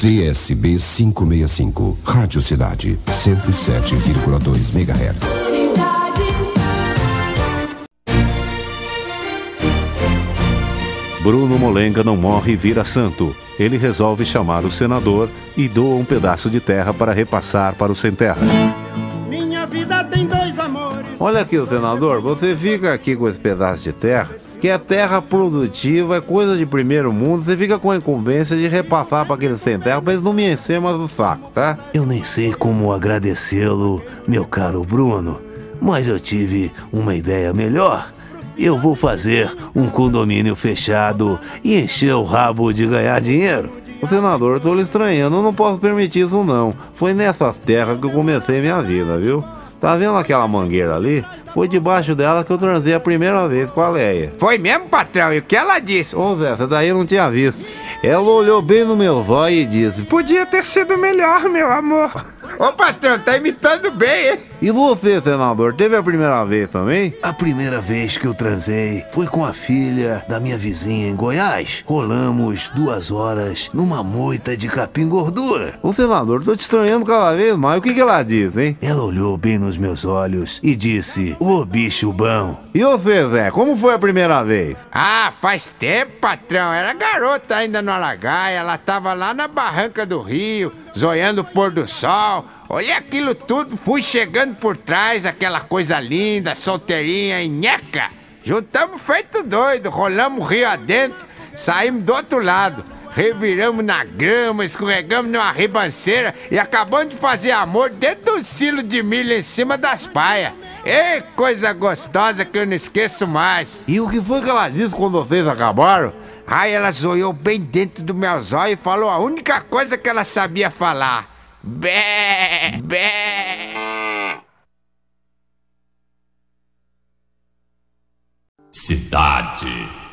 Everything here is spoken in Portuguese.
CSB 565, Rádio Cidade, 107,2 MHz. Bruno Molenga não morre e vira santo. Ele resolve chamar o senador e doa um pedaço de terra para repassar para o sem terra. Minha vida tem dois amores. Olha aqui, senador, você fica aqui com esse pedaço de terra, que é terra produtiva, é coisa de primeiro mundo, você fica com a incumbência de repassar para aquele sem terra para eles não me encher mais o saco, tá? Eu nem sei como agradecê-lo, meu caro Bruno, mas eu tive uma ideia melhor eu vou fazer um condomínio fechado e encher o rabo de ganhar dinheiro. O senador, eu tô lhe estranhando, eu não posso permitir isso não. Foi nessas terras que eu comecei minha vida, viu? Tá vendo aquela mangueira ali? Foi debaixo dela que eu transei a primeira vez com a Leia. Foi mesmo, patrão? E o que ela disse? Ô Zé, essa daí eu não tinha visto. Ela olhou bem no meu zóio e disse: Podia ter sido melhor, meu amor. Ô patrão, tá imitando bem, hein? E você, senador, teve a primeira vez também? A primeira vez que eu transei foi com a filha da minha vizinha em Goiás. Rolamos duas horas numa moita de capim gordura. Ô senador, tô te estranhando cada vez mais. O que, que ela disse, hein? Ela olhou bem nos meus olhos e disse: Ô bicho bom. E você, Zé, como foi a primeira vez? Ah, faz tempo, patrão. Era garota ainda no Alagaia. Ela tava lá na barranca do rio zoiando o pôr do sol. Olhei aquilo tudo, fui chegando por trás, aquela coisa linda, solteirinha e nheca. Juntamos feito doido, rolamos o rio adentro, saímos do outro lado. Reviramos na grama, escorregamos numa ribanceira e acabamos de fazer amor dentro do silo de milho em cima das paias. Ei, coisa gostosa que eu não esqueço mais. E o que foi que ela disse quando vocês acabaram? Aí ela zoiou bem dentro do meu zóio e falou a única coisa que ela sabia falar. Bé, bé. Cidade.